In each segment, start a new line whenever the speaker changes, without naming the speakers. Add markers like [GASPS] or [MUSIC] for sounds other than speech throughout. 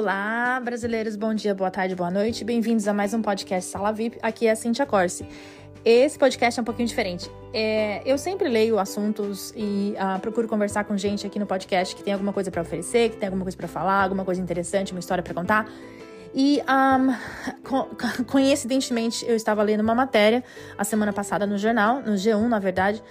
Olá, brasileiros, bom dia, boa tarde, boa noite. Bem-vindos a mais um podcast Sala VIP. Aqui é a Cintia Corse. Esse podcast é um pouquinho diferente. É, eu sempre leio assuntos e uh, procuro conversar com gente aqui no podcast que tem alguma coisa para oferecer, que tem alguma coisa para falar, alguma coisa interessante, uma história para contar. E um, coincidentemente eu estava lendo uma matéria a semana passada no jornal, no G1, na verdade,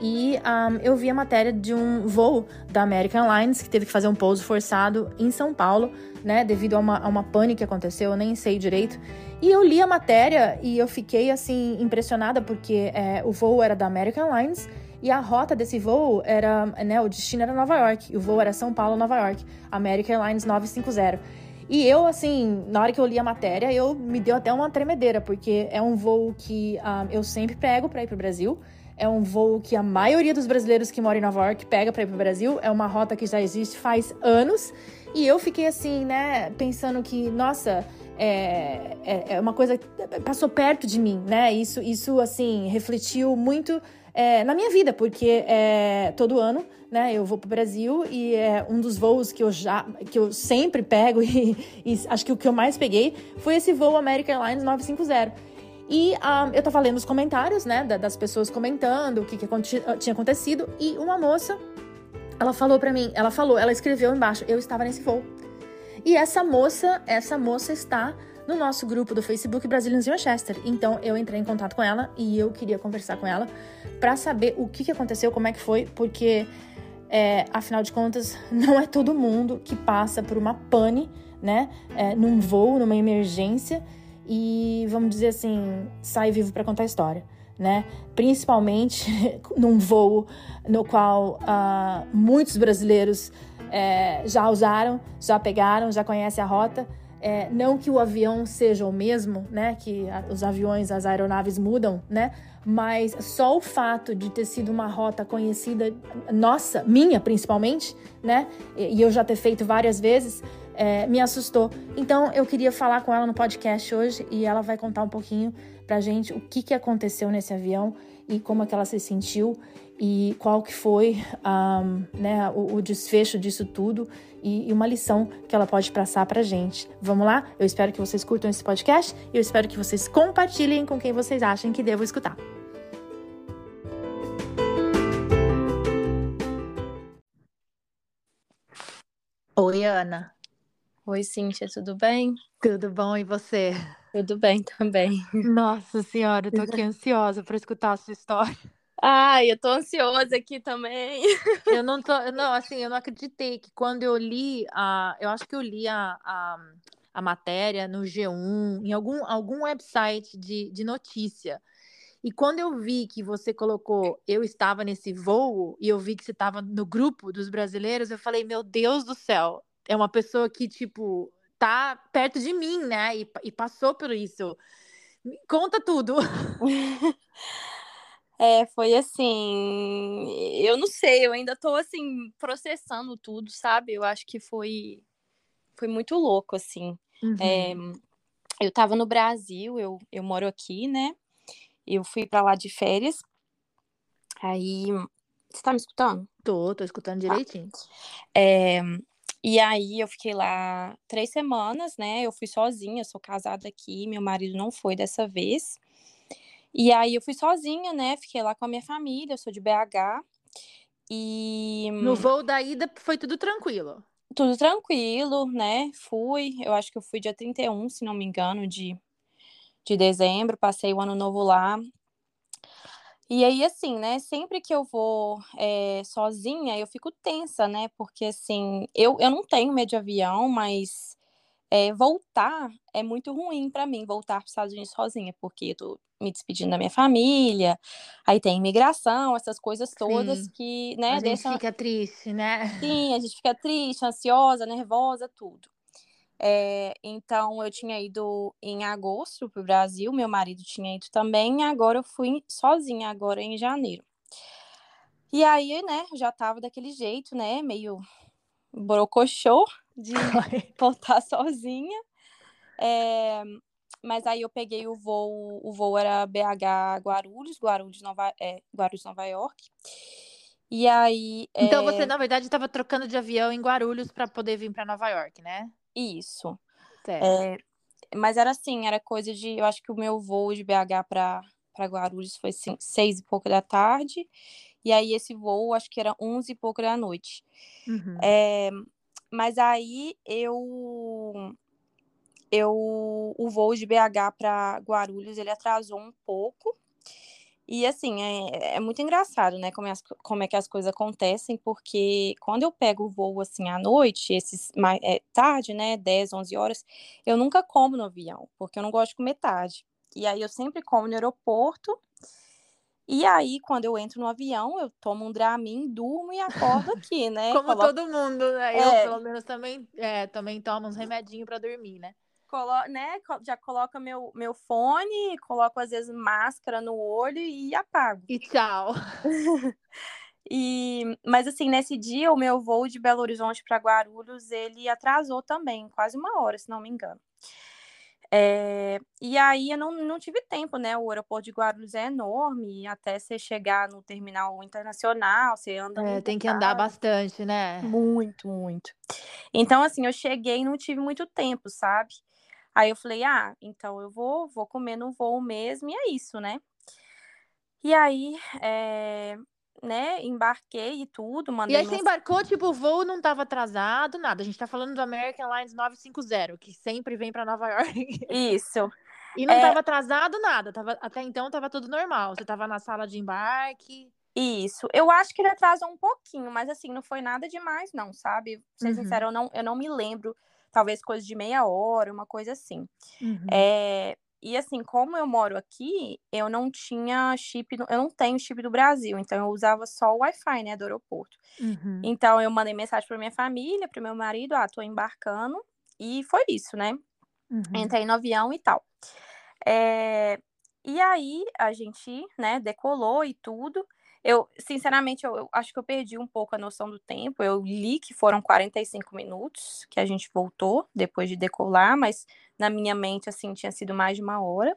e um, eu vi a matéria de um voo da American Airlines que teve que fazer um pouso forçado em São Paulo, né, devido a uma, a uma pane que aconteceu, eu nem sei direito. E eu li a matéria e eu fiquei assim impressionada porque é, o voo era da American Airlines e a rota desse voo era, né, o destino era Nova York, o voo era São Paulo, Nova York, American Airlines 950. E eu, assim, na hora que eu li a matéria, eu me deu até uma tremedeira, porque é um voo que um, eu sempre pego para ir pro Brasil. É um voo que a maioria dos brasileiros que moram em Nova York pega para ir pro Brasil. É uma rota que já existe faz anos. E eu fiquei assim, né, pensando que, nossa, é, é, é uma coisa que passou perto de mim, né? Isso, isso assim, refletiu muito é, na minha vida, porque é, todo ano, né, eu vou para o Brasil e é um dos voos que eu já, que eu sempre pego [LAUGHS] e, e acho que o que eu mais peguei foi esse voo American Airlines 950. E um, eu tava lendo os comentários, né, das pessoas comentando o que, que tinha acontecido e uma moça, ela falou para mim, ela falou, ela escreveu embaixo, eu estava nesse voo. E essa moça, essa moça está no nosso grupo do Facebook Brazilians em Manchester. Então eu entrei em contato com ela e eu queria conversar com ela para saber o que, que aconteceu, como é que foi, porque é, afinal de contas [LAUGHS] não é todo mundo que passa por uma pane, né, é, num voo, numa emergência e vamos dizer assim sai vivo para contar a história. Né? Principalmente [LAUGHS] num voo no qual uh, muitos brasileiros é, já usaram, já pegaram, já conhecem a rota. É, não que o avião seja o mesmo, né? Que a, os aviões, as aeronaves mudam, né? Mas só o fato de ter sido uma rota conhecida, nossa, minha principalmente, né? E, e eu já ter feito várias vezes, é, me assustou. Então eu queria falar com ela no podcast hoje e ela vai contar um pouquinho pra gente o que, que aconteceu nesse avião e como é que ela se sentiu e qual que foi um, né, o, o, desfecho disso tudo e, e, uma lição que ela pode passar pra gente. Vamos lá? Eu espero que vocês curtam esse podcast e eu espero que vocês compartilhem com quem vocês acham que devo escutar. Oi, Ana.
Oi, Cíntia, tudo bem?
Tudo bom, e você?
Tudo bem também.
Nossa senhora, eu tô aqui [LAUGHS] ansiosa para escutar a sua história.
Ai, eu tô ansiosa aqui também.
Eu não tô, não, assim, eu não acreditei que quando eu li a, eu acho que eu li a, a, a matéria no G1, em algum, algum website de, de notícia. E quando eu vi que você colocou, eu estava nesse voo, e eu vi que você estava no grupo dos brasileiros, eu falei, meu Deus do céu, é uma pessoa que, tipo, tá perto de mim, né? E, e passou por isso. Conta tudo. [LAUGHS]
É, foi assim, eu não sei, eu ainda tô assim processando tudo, sabe? Eu acho que foi foi muito louco assim. Uhum. É, eu tava no Brasil, eu, eu moro aqui, né? Eu fui para lá de férias. Aí, você tá me escutando?
Tô, tô escutando tá. direitinho.
É, e aí eu fiquei lá três semanas, né? Eu fui sozinha, sou casada aqui, meu marido não foi dessa vez. E aí eu fui sozinha, né? Fiquei lá com a minha família, eu sou de BH. E.
No voo da ida foi tudo tranquilo.
Tudo tranquilo, né? Fui, eu acho que eu fui dia 31, se não me engano, de, de dezembro, passei o ano novo lá. E aí, assim, né? Sempre que eu vou é, sozinha, eu fico tensa, né? Porque, assim, eu, eu não tenho medo de avião, mas é, voltar é muito ruim para mim, voltar para os Estados Unidos sozinha, porque eu tô me despedindo da minha família, aí tem imigração, essas coisas todas
Sim.
que, né,
a gente fica triste, né?
Sim, a gente fica triste, ansiosa, nervosa, tudo. É, então, eu tinha ido em agosto para o Brasil, meu marido tinha ido também, e agora eu fui sozinha, agora em janeiro. E aí, né, já tava daquele jeito, né, meio brocochô, de [LAUGHS] voltar sozinha. É, mas aí eu peguei o voo, o voo era BH Guarulhos, Guarulhos, Nova, é, Guarulhos, Nova York. E aí.
Então é... você, na verdade, estava trocando de avião em Guarulhos para poder vir para Nova York, né?
Isso. É, mas era assim, era coisa de. Eu acho que o meu voo de BH para Guarulhos foi assim, seis e pouco da tarde. E aí esse voo, acho que era onze e pouco da noite.
Uhum.
É, mas aí eu. Eu, o voo de BH para Guarulhos ele atrasou um pouco. E assim, é, é muito engraçado, né? Como é, as, como é que as coisas acontecem, porque quando eu pego o voo assim à noite, esses mais, é, tarde, né? 10, 11 horas, eu nunca como no avião, porque eu não gosto de comer tarde. E aí eu sempre como no aeroporto. E aí, quando eu entro no avião, eu tomo um Dramin, durmo e acordo [LAUGHS] aqui, né?
Como
Coloco-
todo mundo, né? Eu,
É.
pelo menos, também, é, também tomo uns remedinhos pra dormir, né?
Colo né, já coloca meu, meu fone, coloco às vezes máscara no olho e apago.
E tchau. [LAUGHS]
E, mas assim, nesse dia, o meu voo de Belo Horizonte para Guarulhos, ele atrasou também, quase uma hora, se não me engano. É, e aí eu não, não tive tempo, né? O aeroporto de Guarulhos é enorme, até você chegar no terminal internacional, você anda
É, tem que andar
bocado.
bastante, né?
Muito, muito. Então, assim, eu cheguei e não tive muito tempo, sabe? Aí eu falei, ah, então eu vou, vou comer no voo mesmo, e é isso, né? E aí, é, né, embarquei e tudo,
E
mandei
aí você embarcou, tipo, o voo não tava atrasado, nada. A gente tá falando do American Airlines 950, que sempre vem pra Nova [LAUGHS] York.
Isso.
E não
É.
tava atrasado nada. Tava, até então tava tudo normal. Você tava na sala de embarque.
Isso. Eu acho que ele atrasou um pouquinho, mas assim, não foi nada demais, não, sabe? Pra ser
Uhum.
sincera, eu não, eu não me lembro. Talvez coisa de meia hora, uma coisa assim.
Uhum.
É, e assim, como eu moro aqui, eu não tinha chip, eu não tenho chip do Brasil, então eu usava só o Wi-Fi, né, do aeroporto.
Uhum.
Então eu mandei mensagem para minha família, para meu marido, ah, tô embarcando, e foi isso, né?
Uhum.
Entrei no avião e tal. É, e aí a gente, né, decolou e tudo. Eu, sinceramente, eu, eu acho que eu perdi um pouco a noção do tempo. Eu li que foram 45 minutos que a gente voltou depois de decolar, mas na minha mente, assim, tinha sido mais de uma hora.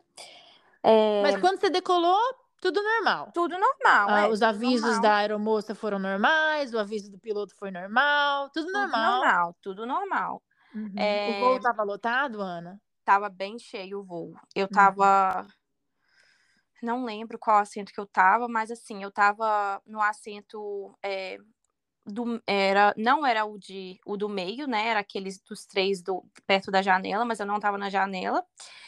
É,
Mas quando você decolou, tudo normal.
tudo normal,
Ah,
é,
os avisos
normal,
da aeromoça foram normais, o aviso do piloto foi normal, tudo
tudo
normal.
normal, tudo normal.
Uhum.
É,
O voo tava lotado, Ana?
tava bem cheio o voo. Eu
Uhum.
Não lembro qual assento que eu tava, mas assim, eu tava no assento. é, do, era, não era o, de, o do meio, né? Era aqueles dos três do, perto da janela, mas eu não tava na janela.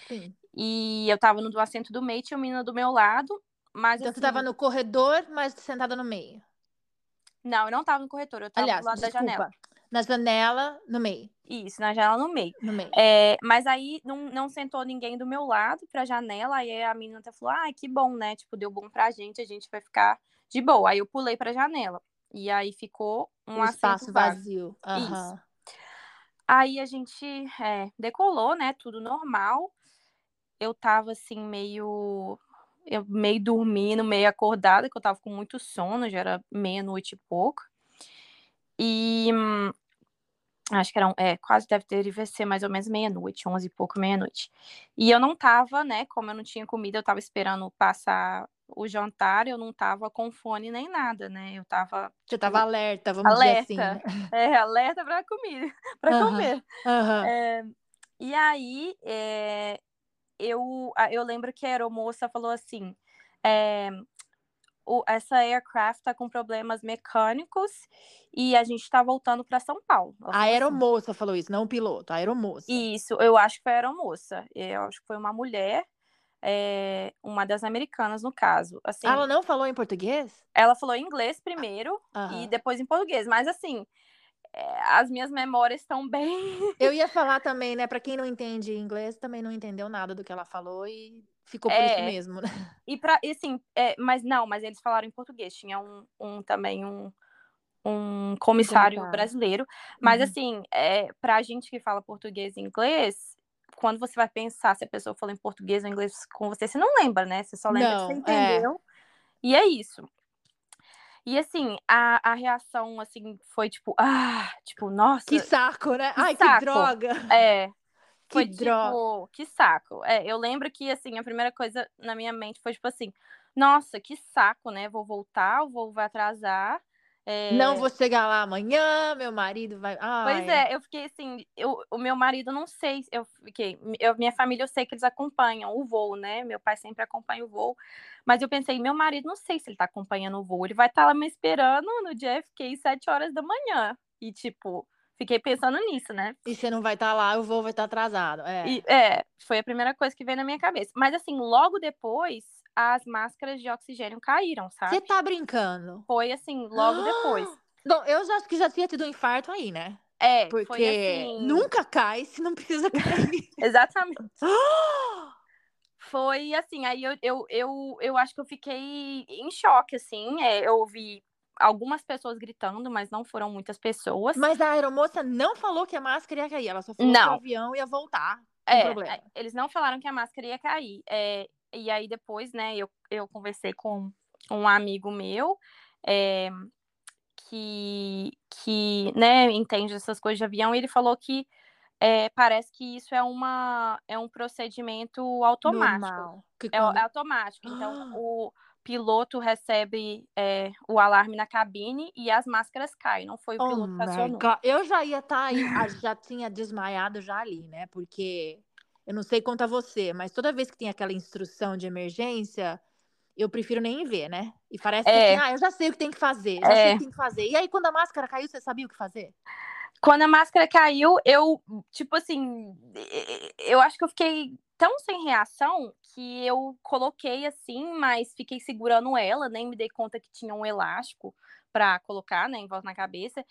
Sim.
E eu tava no do assento do meio, tinha uma menina do meu lado. Mas
Então
assim,
tava no corredor, mas sentada no meio.
não, eu não tava no corretor, eu tava
Aliás,
do lado da
desculpa.
janela.
Na janela, no meio.
Isso, na janela no meio.
No meio.
É, mas aí não, não sentou ninguém do meu lado pra janela, aí a menina até falou: ai, que bom, né? Tipo, deu bom pra gente, a gente vai ficar de boa. Aí eu pulei pra janela. E aí ficou um assento
espaço vazio. Aham.
Aí a gente é, decolou, né? Tudo normal. Eu tava assim, meio. Eu meio dormindo, meio acordada, que eu tava com muito sono, já era meia-noite e pouco. E hum, acho que era, é, quase deve ter, ser mais ou menos meia-noite, onze e pouco, meia-noite. E eu não tava, né, como eu não tinha comida, eu tava esperando passar o jantar, eu não tava com fone nem nada, né, eu tava
Você tava alerta, vamos dizer assim.
alerta,
né? [LAUGHS]
é, alerta pra comida, [LAUGHS] pra
Aham.
comer.
Aham.
É, e aí, é, eu, eu lembro que a aeromoça falou assim, é, o- essa aircraft tá com problemas mecânicos e a gente tá voltando para São Paulo.
A
assim.
aeromoça falou isso, não o piloto, a aeromoça.
Isso, eu acho que foi a aeromoça. Eu acho que foi uma mulher, é, uma das americanas, no caso. Assim,
Ah, Ela não falou em português?
ela falou em inglês primeiro e
Aham.
depois em português, mas assim, é, as minhas memórias estão bem.
Eu ia [LAUGHS] falar também, né? Pra quem não entende inglês, também não entendeu nada do que ela falou e ficou por isso
É.
mesmo, né? [LAUGHS]
E para e assim, é, mas não, mas eles falaram em português. Tinha um, um também um, um comissário brasileiro. Mas
Uhum.
assim, é, pra gente que fala português e inglês, quando você vai pensar se a pessoa falou em português ou inglês com você, você não lembra, né? Você só lembra que você
Não, é.
entendeu. E é isso. E assim, a, a reação assim foi tipo, ah, tipo, nossa,
Que saco, né?
que
Ai,
saco.
que droga!
é,
Que
foi
droga.
tipo, que saco. É, eu lembro que, assim, a primeira coisa na minha mente foi tipo assim: nossa, que saco, né? Vou voltar, o voo vai atrasar.
É... Não vou chegar lá amanhã, meu marido vai. Ai.
Pois é, eu fiquei assim, eu, o meu marido não sei, eu fiquei, eu, minha família eu sei que eles acompanham o voo, né? Meu pai sempre acompanha o voo, mas eu pensei, meu marido não sei se ele tá acompanhando o voo, ele vai estar tá lá me esperando no JFK sete horas da manhã. E tipo, fiquei pensando nisso, né?
E você não vai estar tá lá, o voo vai estar tá atrasado. É.
E, é, foi a primeira coisa que veio na minha cabeça. Mas assim, logo depois, as máscaras de oxigênio caíram, sabe?
Você tá brincando?
Foi assim, logo depois. [GASPS]
Bom, eu já acho que já tinha tido um infarto aí, né?
É,
porque
assim...
nunca cai se não precisa [LAUGHS] cair.
Exatamente. [GASPS] foi assim, aí eu, eu, eu, eu acho que eu fiquei em choque, assim. É, eu ouvi algumas pessoas gritando, mas não foram muitas pessoas.
Mas a aeromoça não falou que a máscara ia cair, ela só falou não. que o avião ia voltar.
É, eles não falaram que a máscara ia cair. É, e aí depois, né, eu, eu conversei com um amigo meu é, que, que, né, entende essas coisas de avião, e ele falou que é, parece que isso é, uma, é um procedimento automático. É, quando... é, automático. Então, [GASPS] o piloto recebe é, o alarme na cabine e as máscaras caem. Não foi o oh piloto que acionou.
Eu já ia estar tá aí, já tinha desmaiado já ali, né? Porque eu não sei quanto a você, mas toda vez que tem aquela instrução de emergência, eu prefiro nem ver, né? E parece é. que assim, ah, eu já sei o que tem que fazer, já é. sei o que tem que fazer. E aí, quando a máscara caiu, você sabia o que fazer?
Quando a máscara caiu, eu, tipo assim, eu acho que eu fiquei tão sem reação que eu coloquei assim, mas fiquei segurando ela, nem me dei conta que tinha um elástico para colocar, né, em volta na cabeça.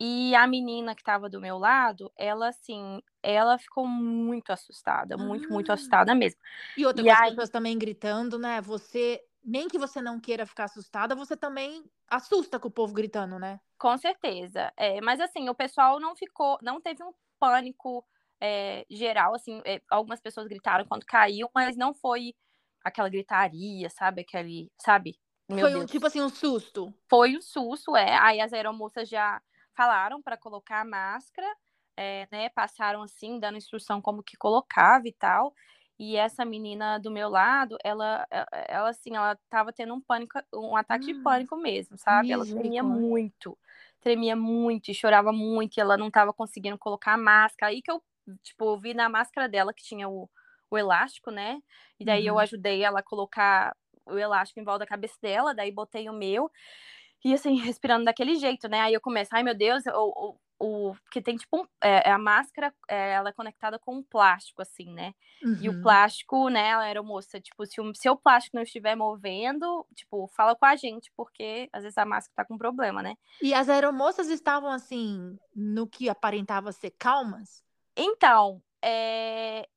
E a menina que estava do meu lado, ela assim, ela ficou muito assustada, muito, muito ah. assustada mesmo.
E outra, e aí... pessoas também gritando, né? Você, nem que você não queira ficar assustada, você também assusta com o povo gritando, né?
Com certeza. É, mas assim, o pessoal não ficou, não teve um pânico é, geral, assim, é, algumas pessoas gritaram quando caiu, mas não foi aquela gritaria, sabe? Aquele, sabe?
Meu foi um, tipo assim, um susto.
Foi um susto, é. Aí as aeromoças já falaram para colocar a máscara, é, né? Passaram assim, dando instrução como que colocava e tal. E essa menina do meu lado, ela, ela assim, ela tava tendo um pânico, um ataque de hum, pânico mesmo, sabe? Ela tremia muito, tremia muito e chorava muito, e ela não tava conseguindo colocar a máscara. Aí que eu, tipo, vi na máscara dela que tinha o, o elástico, né? E daí uhum. eu ajudei ela a colocar o elástico em volta da cabeça dela, daí botei o meu. E assim, [LAUGHS] respirando daquele jeito, né? Aí eu começo, ai meu Deus, o, o, o que tem tipo um, é, é, a máscara, é, ela é conectada com um plástico, assim, né? Uhum. E o uhum. plástico, né, ela era moça, tipo, se o seu plástico não estiver movendo, tipo, fala com a gente, porque às vezes a máscara tá com problema, né?
E as aeromoças estavam, assim, no que aparentava ser calmas?
Então, é,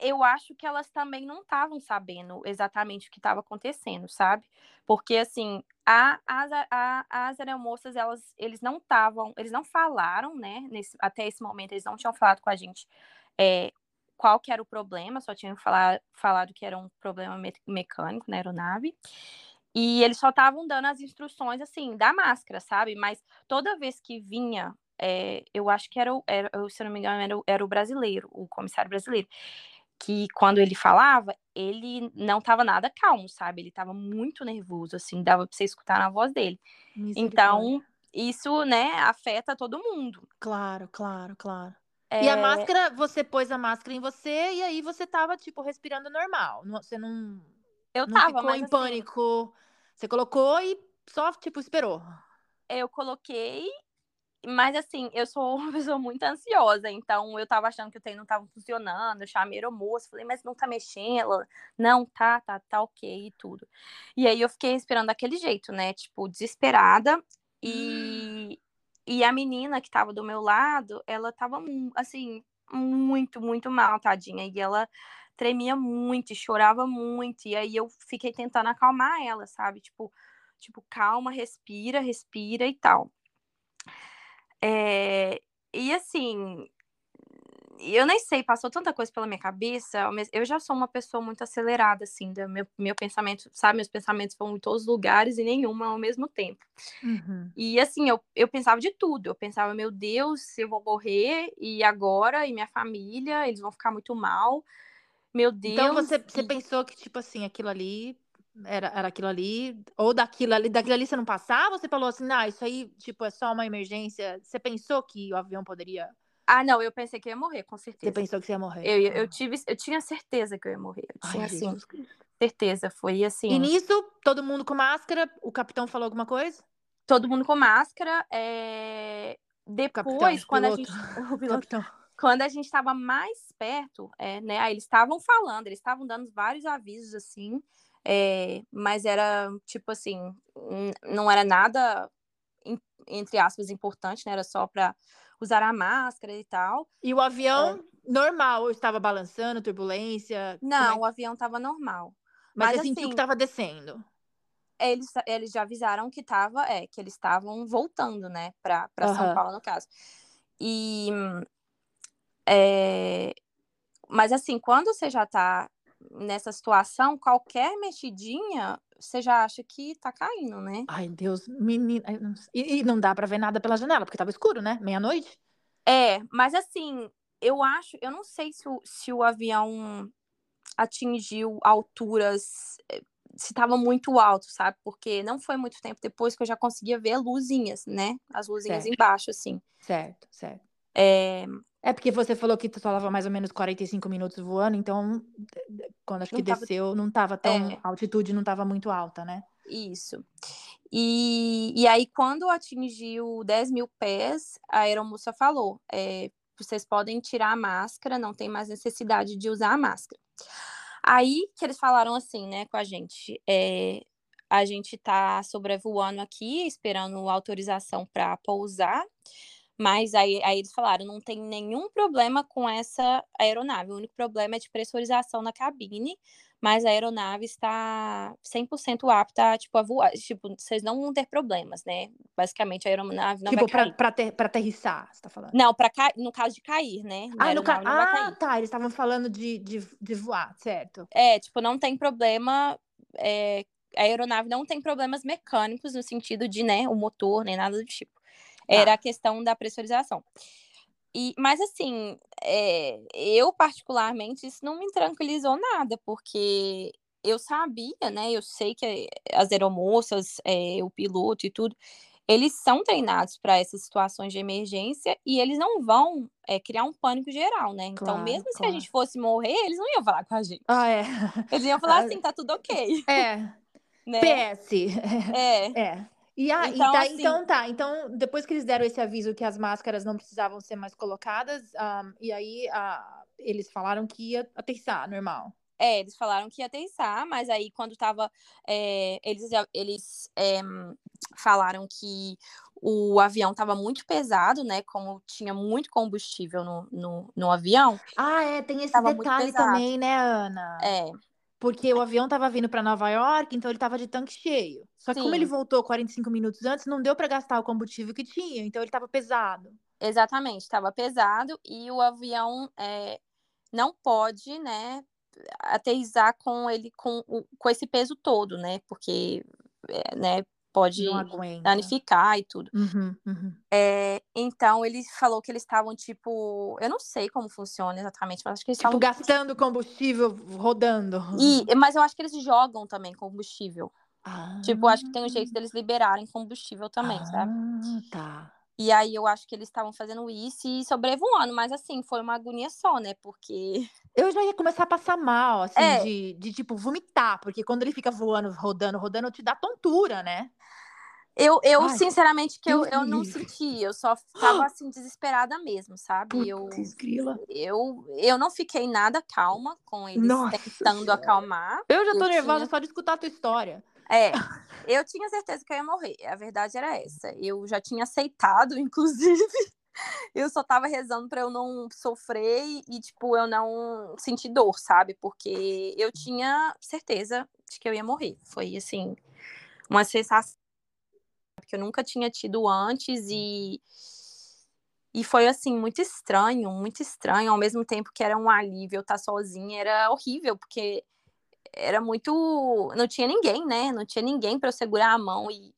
eu acho que elas também não estavam sabendo exatamente o que estava acontecendo, sabe? Porque, assim, a, as, a, as aeromoças, elas, eles não estavam, eles não falaram, né? Nesse, até esse momento, eles não tinham falado com a gente é, qual que era o problema, só tinham falar, falado que era um problema me mecânico na aeronave. E eles só estavam dando as instruções, assim, da máscara, sabe? Mas toda vez que vinha, é, eu acho que era, o, era, se eu não me engano, era, era o brasileiro, o comissário brasileiro que quando ele falava, ele não estava nada calmo, sabe? Ele estava muito nervoso, assim, dava para você escutar na voz dele. Então, isso, né, afeta todo mundo.
Claro, claro, claro. É... E a máscara, você pôs a máscara em você e aí você tava, tipo, respirando normal. Você não.
Eu
não
tava,
ficou em assim... pânico. Você colocou e só, tipo, esperou.
Eu coloquei mas assim, eu sou uma [LAUGHS] pessoa muito ansiosa, então eu tava achando que o trem não tava funcionando, eu chamei a moça, falei, mas não tá mexendo? Ela, não, tá, tá, tá ok e tudo. E aí eu fiquei esperando daquele jeito, né? Tipo, desesperada. E, e a menina que tava do meu lado, ela tava, assim, muito, muito mal, tadinha. E ela tremia muito, chorava muito. E aí eu fiquei tentando acalmar ela, sabe? Tipo, tipo, calma, respira, respira e tal. É, e assim, eu nem sei, passou tanta coisa pela minha cabeça. Eu já sou uma pessoa muito acelerada, assim, do meu, meu pensamento, sabe? Meus pensamentos vão em todos os lugares e nenhuma ao mesmo tempo. Uhum. E assim, eu, eu pensava de tudo. Eu pensava, meu Deus, eu vou morrer, e agora? E minha família, eles vão ficar muito mal. Meu Deus.
Então você, você pensou que, tipo assim, aquilo ali era, era aquilo ali, ou daquilo ali, daquilo ali você não passava? Você falou assim, ah, isso aí, tipo, é só uma emergência. Você pensou que o avião poderia.
Ah, não, eu pensei que ia morrer, com certeza.
Você pensou que você ia morrer?
Eu, eu, eu tive, eu tinha certeza que eu ia morrer. Eu
Ai,
tinha, assim,
Jesus Cristo.
certeza. Foi assim.
E nisso, todo mundo com máscara, o capitão falou alguma coisa?
Todo mundo com máscara. é, Depois, quando a gente. [LAUGHS] O piloto
Capitão.
quando a gente estava mais perto, é, né? Aí eles estavam falando, eles estavam dando vários avisos assim, é, mas era tipo assim, não era nada entre aspas importante, né? Era só para usar a máscara e tal.
E o avião normal, estava balançando, turbulência? é
Não,
que-
o avião estava normal.
Mas,
mas
você sentiu
assim-
que estava descendo.
Eles, eles já avisaram que tava, é, que eles estavam voltando, né, para São
Aham.
Paulo, no caso. E é, mas assim, quando você já tá nessa situação, qualquer mexidinha, você já acha que tá caindo, né?
Ai, Deus, menina. E, e não dá pra ver nada pela janela, porque tava escuro, né? Meia-noite?
É, mas assim, eu acho, eu não sei se o, se o avião atingiu alturas, eh, se estava muito alto, sabe? Porque não foi muito tempo depois que eu já conseguia ver luzinhas, né? As luzinhas
Certo.
embaixo, assim.
Certo, certo.
É,
É porque você falou que tu falava mais ou menos 45 minutos voando, então quando acho
Não
que
tava-
desceu, não tava tão.
É.
A altitude não tava muito alta, né?
Isso. E, e aí, quando atingiu 10 mil pés, a aeromoça falou: é, vocês podem tirar a máscara, não tem mais necessidade de usar a máscara. Aí que eles falaram assim, né, com a gente: é, a gente tá sobrevoando aqui, esperando autorização para pousar. Mas aí, aí eles falaram, não tem nenhum problema com essa aeronave. O único problema é de pressurização na cabine, mas a aeronave está 100% apta, tipo, a voar. Tipo, vocês não vão ter problemas, né? Basicamente, a aeronave não
tipo,
vai cair.
pra, pra, pra aterrissar, você tá falando?
Não, pra ca... no caso de cair, né?
Ah, no ca... ah tá. Eles estavam falando de, de, de voar, certo?
É, tipo, não tem problema. é, A aeronave não tem problemas mecânicos no sentido de, né, o motor, nem nada do tipo. Era a questão da pressurização. E, mas assim, é, eu particularmente, isso não me tranquilizou nada, porque eu sabia, né? Eu sei que as aeromoças, é, o piloto e tudo, eles são treinados para essas situações de emergência e eles não vão é, criar um pânico geral, né? Então,
Claro,
mesmo se a
claro.
gente fosse morrer, eles não iam falar com a gente.
Ah, é.
Eles iam falar [LAUGHS] assim, tá tudo ok,
É. [LAUGHS]
né?
PS.
É, [LAUGHS]
É. E, a, e
Então,
tá,
assim-
então tá, então depois que eles deram esse aviso que as máscaras não precisavam ser mais colocadas, ahm, e aí ah, eles falaram que ia aterrissar, normal.
É, eles falaram que ia aterrissar, mas aí quando tava. é, eles eles é, falaram que o avião estava muito pesado, né? Como tinha muito combustível no, no, no avião.
Ah, é, tem esse detalhe também, né, Ana?
É,
Porque o avião tava vindo para Nova York, então ele tava de tanque cheio. Só que como
Sim.
ele voltou 45 minutos antes, não deu para gastar o combustível que tinha, então ele tava pesado.
exatamente, estava pesado e o avião é, não pode, né? Aterrissar com ele com, o- com esse peso todo, né? Porque, é, né? Pode danificar e tudo.
Uhum, uhum.
É, então ele falou que eles estavam tipo, eu não sei como funciona exatamente, mas acho que eles
Tipo,
estavam
gastando combustível rodando.
e, mas eu acho que eles jogam também combustível.
Ah,
Tipo, acho que tem um jeito deles liberarem combustível também, sabe?
ah, tá.
E aí eu acho que eles estavam fazendo isso e sobrevoando, mas assim, foi uma agonia só, né? Porque [LAUGHS]
Eu já ia começar a passar mal, assim,
É.
de, de, tipo, vomitar, porque quando ele fica voando, rodando, rodando, te dá tontura, né?
eu, eu
Ai,
sinceramente, que eu, eu não senti, eu só tava [GASPS] assim, desesperada mesmo, sabe? Eu,
grila.
eu, eu não fiquei nada calma com eles
Nossa
tentando
Senhora.
acalmar.
Eu já tô
Eu
nervosa
tinha-
só de escutar a tua história.
É, [LAUGHS] eu tinha certeza que eu ia morrer. A verdade era essa. Eu já tinha aceitado, [LAUGHS] inclusive. Eu só tava rezando pra eu não sofrer e, tipo, eu não sentir dor, sabe? Porque eu tinha certeza de que eu ia morrer. Foi, assim, uma sensação que eu nunca tinha tido antes e. E foi, assim, muito estranho, muito estranho. Ao mesmo tempo que era um alívio estar sozinha, era horrível, porque era muito. Não tinha ninguém, né? Não tinha ninguém para eu segurar a mão e.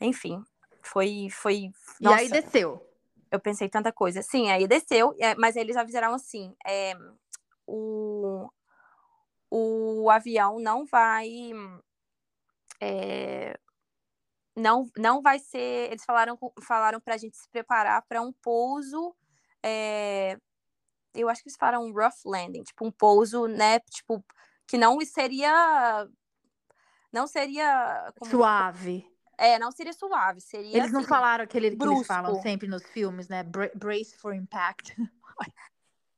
Enfim, foi. foi...
E aí
Nossa,
desceu.
eu pensei tanta coisa. Sim, aí desceu, é, mas eles avisaram assim: é, o, o avião não vai. É, não, não vai ser. Eles falaram, falaram para a gente se preparar para um pouso. É, eu acho que eles falaram um rough landing, tipo um pouso, né? Tipo, que não seria. Não seria.
Suave.
É, não seria suave, seria.
Eles não
assim,
falaram aquele que
brusco.
eles falam sempre nos filmes, né? Bra- Brace for impact. [LAUGHS]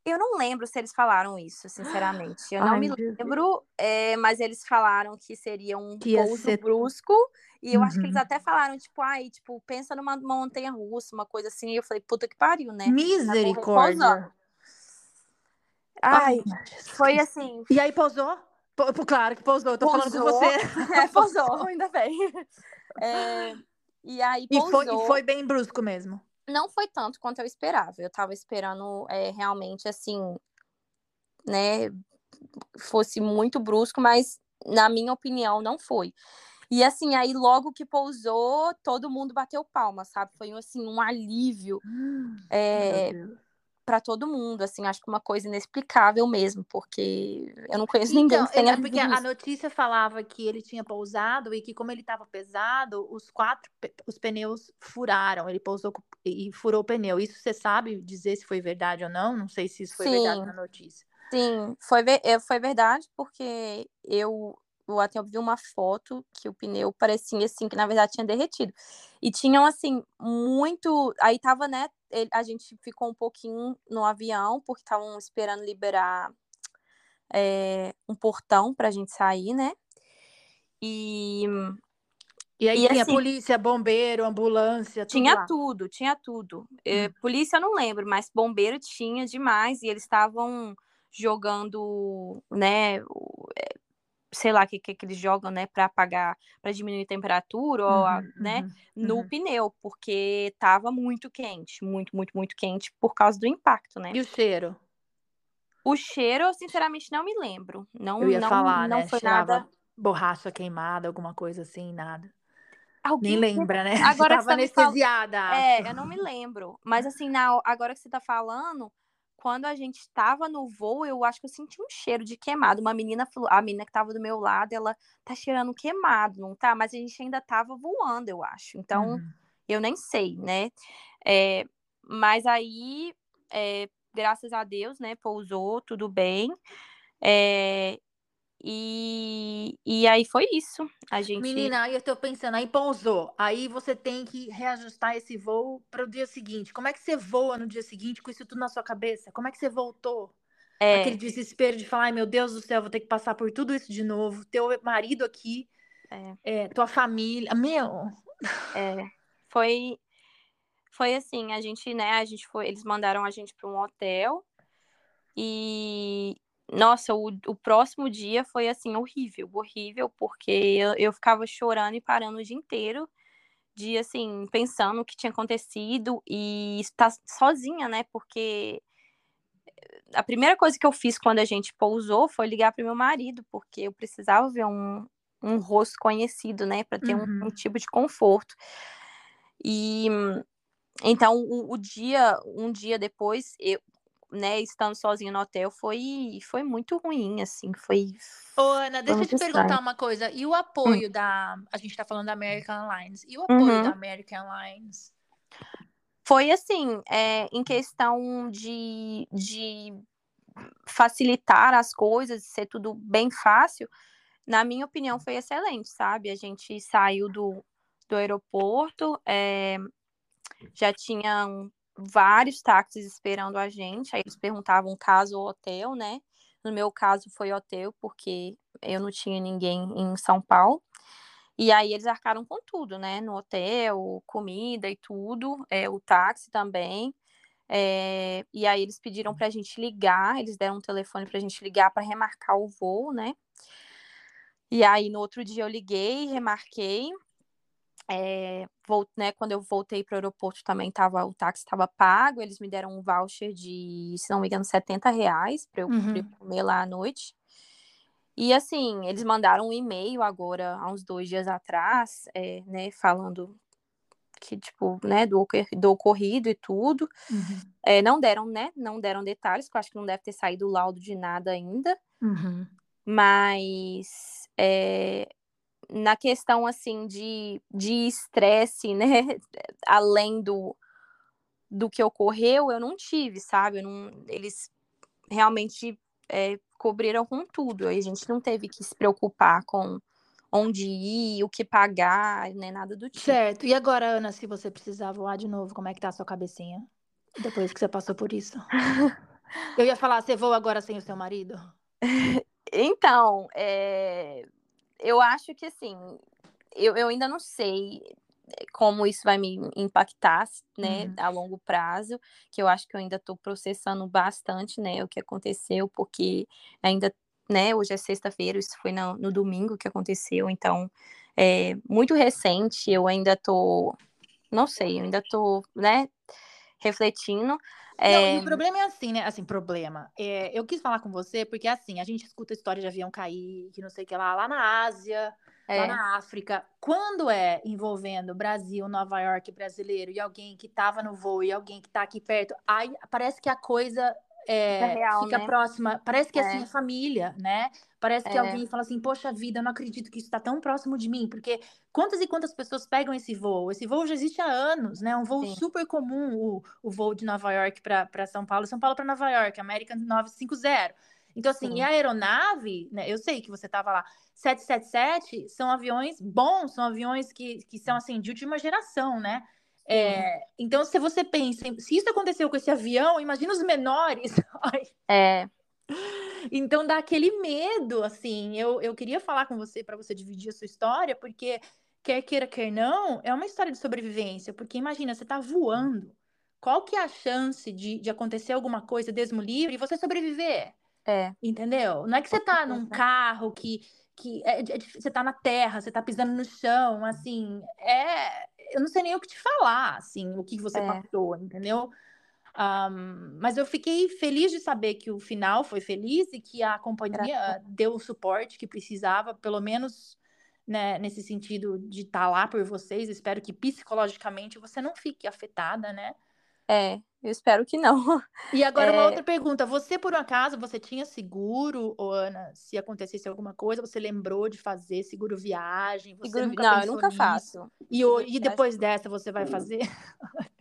Eu não lembro se eles falaram isso, sinceramente. Eu não
Ai,
me lembro, é, mas eles falaram que seria um
Que
pouso
ser-
brusco. E eu acho que eles
Uhum.
até falaram, tipo, ai, tipo, pensa numa montanha russa, uma coisa assim. E eu falei, puta que pariu, né?
Misericórdia.
Ai, foi assim.
E aí pousou? Po- po- claro que pousou, eu tô falando com
Pousou.
você. [LAUGHS]
É, [LAUGHS] pousou, ainda bem. É, e aí
E
pousou.
foi, e foi bem brusco mesmo.
Não foi tanto quanto eu esperava. Eu tava esperando é, realmente assim, né, fosse muito brusco, mas na minha opinião não foi. E assim, aí logo que pousou, todo mundo bateu palma, sabe? Foi assim um alívio [GASPS] é,
Meu Deus.
Para todo mundo, assim, acho que uma coisa inexplicável mesmo, porque eu não conheço ninguém
Então,
que tenha
é porque
vivido
a notícia falava que ele tinha pousado e que como ele estava pesado, os quatro os pneus furaram. Ele pousou e furou o pneu. Isso você sabe dizer se foi verdade ou não? Não sei se isso foi verdade
Sim.
na notícia.
Sim, foi, é, foi verdade, porque eu, eu até vi uma foto que o pneu parecia assim, que na verdade tinha derretido. E tinham, assim, muito. Aí tava, né? Ele- A gente ficou um pouquinho no avião, porque estavam esperando liberar é, um portão pra gente sair, né? E
E aí
E
tinha
assim-
polícia, bombeiro, ambulância, tudo
tinha
lá.
tudo, tinha tudo. É,
Hum.
polícia eu não lembro, mas bombeiro tinha demais, e eles estavam jogando, né? Sei lá o que, que, eles jogam, né, para apagar, para diminuir a temperatura, ou a-
Uhum,
né,
uhum,
no
uhum.
pneu, porque tava muito quente, muito, muito, muito quente por causa do impacto, né?
E o cheiro?
O cheiro, eu sinceramente não me lembro. Não,
Eu ia
não,
falar,
não
né?
foi
Cheirava
nada.
borracha queimada, alguma coisa assim, nada.
Alguém
Nem lembra, né? [LAUGHS]
Agora
você tava
tá me fal-
anestesiada.
É, eu não [LAUGHS] me lembro. Mas assim, na... agora que você tá falando, quando a gente tava no voo, eu acho que eu senti um cheiro de queimado. Uma menina falou, a menina que tava do meu lado, ela tá cheirando queimado, não tá? Mas a gente ainda tava voando, eu acho. Então,
Uhum.
eu nem sei, né? É, mas aí, é, graças a Deus, né, pousou, tudo bem. É, e, e aí foi isso. A gente.
Menina, aí eu tô pensando, aí pousou. Aí você tem que reajustar esse voo para o dia seguinte. Como é que você voa no dia seguinte com isso tudo na sua cabeça? Como é que você voltou?
é,
Aquele desespero de falar, ai meu Deus do céu, vou ter que passar por tudo isso de novo. Teu marido aqui,
É.
é, tua família. Meu,
É, foi foi assim, a gente, né, a gente foi, eles mandaram a gente para um hotel e nossa, o, o próximo dia foi assim horrível, horrível, porque eu, eu ficava chorando e parando o dia inteiro de assim, pensando o que tinha acontecido e estar sozinha, né? Porque a primeira coisa que eu fiz quando a gente pousou foi ligar para meu marido, porque eu precisava ver um, um rosto conhecido, né, para ter um,
Uhum.
um tipo de conforto. E então o, o dia, um dia depois, eu, né, estando sozinha no hotel, foi foi muito ruim, assim, foi.
Ô, Ana, deixa eu te perguntar uma coisa. E o apoio da. A gente tá falando da American Airlines. E o apoio
Uhum.
da American Airlines?
Foi assim, é, em questão de, de facilitar as coisas, ser tudo bem fácil, na minha opinião, foi excelente, sabe? A gente saiu do, do aeroporto, é, já tinham vários táxis esperando a gente, aí eles perguntavam caso ou hotel, né? No meu caso foi hotel, porque eu não tinha ninguém em São Paulo. E aí eles arcaram com tudo, né? No hotel, comida e tudo, é, o táxi também. É, e aí eles pediram pra gente ligar, eles deram um telefone pra gente ligar para remarcar o voo, né? E aí no outro dia eu liguei, remarquei. É, vol- né, quando eu voltei para o aeroporto também tava, o táxi estava pago, eles me deram um voucher de, se não me engano, 70 reais para eu,
Uhum.
comer lá à noite. E assim, eles mandaram um e-mail agora, há uns dois dias atrás, é, né, falando que, tipo, né, do, do ocorrido e tudo.
Uhum.
É, não deram, né, não deram detalhes, que eu acho que não deve ter saído o laudo de nada ainda.
Uhum.
Mas é, na questão assim de estresse, né? [LAUGHS] Além do, do que ocorreu, eu não tive, sabe? Não, eles realmente é, cobriram com tudo. A gente não teve que se preocupar com onde ir, o que pagar, nem nada do tipo.
Certo. E agora, Ana, se você precisar voar de novo, como é que tá a sua cabecinha? Depois que você passou por isso. [LAUGHS] Eu ia falar, você voa agora sem o seu marido? [LAUGHS]
Então, é... eu acho que assim, eu, eu ainda não sei como isso vai me impactar, né, uhum. a longo prazo, que eu acho que eu ainda estou processando bastante, né, o que aconteceu, porque ainda, né, hoje é sexta-feira, isso foi no, no, domingo que aconteceu, então, é muito recente, eu ainda estou, não sei, eu ainda estou, né, refletindo,
é... Não, o problema é assim, né? Assim, problema. É, eu quis falar com você porque, assim, a gente escuta história de avião cair, que não sei o que lá, lá na Ásia, é. lá na África. Quando é envolvendo Brasil, Nova York, brasileiro, e alguém que estava no voo e alguém que está aqui perto, aí parece que a coisa é, real, fica né? próxima. Parece que assim, é. assim, é família, né? Parece que é. alguém fala assim, poxa vida, eu não acredito que isso está tão próximo de mim, porque quantas e quantas pessoas pegam esse voo? Esse voo já existe há anos, né? Um voo Sim. super comum, o, o voo de Nova York para São Paulo, São Paulo para Nova York, American 950. Então, assim, Sim. e a aeronave, né? Eu sei que você estava lá. 777 são aviões bons, são aviões que, que são, assim, de última geração, né? É, então, se você pensa, se isso aconteceu com esse avião, imagina os menores. [LAUGHS]
é.
Então dá aquele medo, assim. Eu, eu queria falar com você para você dividir a sua história, porque quer queira, quer não, é uma história de sobrevivência. Porque imagina, você tá voando. Qual que é a chance de, de acontecer alguma coisa, desmo livre, e você sobreviver?
É.
Entendeu? Não é que você tá num carro que, que é, é, você tá na terra, você tá pisando no chão, assim, é, eu não sei nem o que te falar, assim, o que você é. passou, entendeu? Um, mas eu fiquei feliz de saber que o final foi feliz e que a companhia deu o suporte que precisava, pelo menos né, nesse sentido de estar tá lá por vocês. Espero que psicologicamente você não fique afetada, né?
É, eu espero que não.
E agora é... uma outra pergunta. Você, por um acaso, você tinha seguro, Ana, se acontecesse alguma coisa, você lembrou de fazer seguro viagem?
Seguro... Não, eu nunca nisso? faço.
E, e depois dessa você vai fazer? [LAUGHS]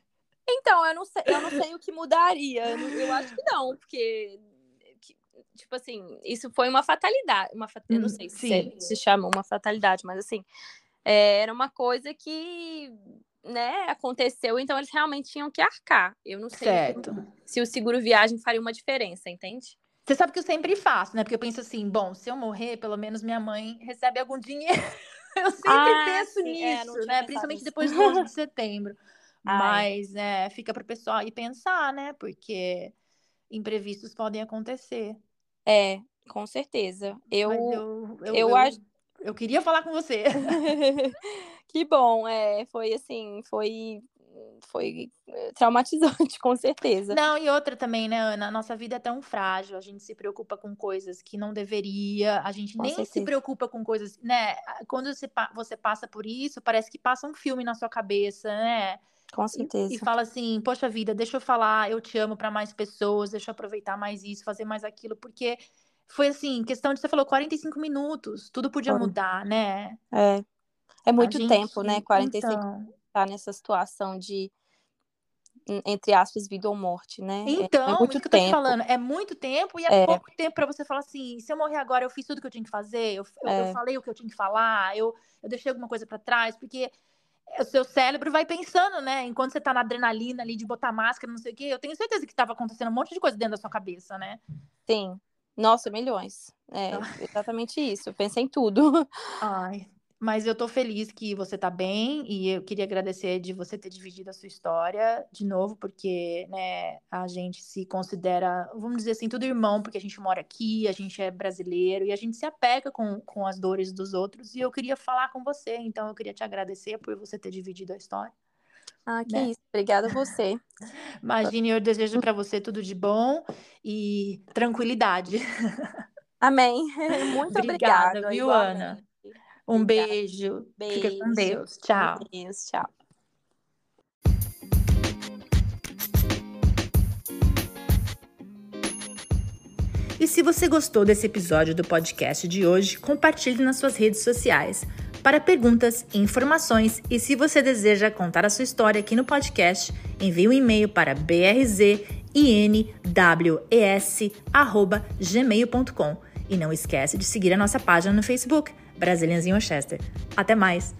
Então, eu não sei, eu não sei o que mudaria. Eu, eu acho que não, porque tipo assim, isso foi uma fatalidade, uma eu não hum, sei se, se chama uma fatalidade, mas assim, é, era uma coisa que né, aconteceu, então eles realmente tinham que arcar. Eu não sei
certo.
se o seguro viagem faria uma diferença, entende?
Você sabe que eu sempre faço, né? Porque eu penso assim, bom, se eu morrer, pelo menos minha mãe recebe algum dinheiro. [LAUGHS] eu sempre ah, penso sim, é, nisso, é, né? Principalmente nisso. depois do 11 de setembro. [LAUGHS] Mas é, fica para o pessoal aí pensar, né? Porque imprevistos podem acontecer.
É, com certeza. Eu, eu,
eu, eu, eu, acho... eu queria falar com você. [LAUGHS]
que bom, é, foi assim, foi foi traumatizante, [LAUGHS] com certeza.
Não, e outra também, né, Ana? A nossa vida é tão frágil, a gente se preocupa com coisas que não deveria, a gente com nem certeza. se preocupa com coisas, né? Quando você, você passa por isso, parece que passa um filme na sua cabeça, né?
Com certeza.
E, e, fala assim, poxa vida, deixa eu falar, eu te amo para mais pessoas, deixa eu aproveitar mais isso, fazer mais aquilo, porque foi assim, questão de você falou 45 minutos, tudo podia Foi. mudar, né?
É. É muito gente, tempo, né? 45 então... tá nessa situação de entre aspas, vida ou morte, né?
É, é então, é muito isso que eu tô te falando, é muito tempo e é, é. pouco tempo para você falar assim, se eu morrer agora, eu fiz tudo que eu tinha que fazer, eu, eu, eu é. falei o que eu tinha que falar, eu, eu deixei alguma coisa para trás, porque o seu cérebro vai pensando, né? Enquanto você tá na adrenalina ali de botar máscara, não sei o quê, eu tenho certeza que estava acontecendo um monte de coisa dentro da sua cabeça, né?
Sim. Nossa, milhões. É exatamente isso. Eu pensei em tudo.
Ai, mas eu tô feliz que você tá bem e eu queria agradecer de você ter dividido a sua história de novo, porque, né, a gente se considera, vamos dizer assim, tudo irmão, porque a gente mora aqui, a gente é brasileiro e a gente se apega com, com as dores dos outros. E eu queria falar com você, então eu queria te agradecer por você ter dividido a história.
Ah, que né? isso. Obrigada a você.
Imagine, eu desejo para você tudo de bom e tranquilidade.
Amém. [LAUGHS] Muito obrigada, obrigada
viu, Ana? Um beijo. beijo. Fica com Deus. Tchau.
Deus, tchau.
E se você gostou desse episódio do podcast de hoje, compartilhe nas suas redes sociais. Para perguntas, informações e se você deseja contar a sua história aqui no podcast, envie um e-mail para brzинwes@gmail.com e não esquece de seguir a nossa página no Facebook, Brasilians em Até mais!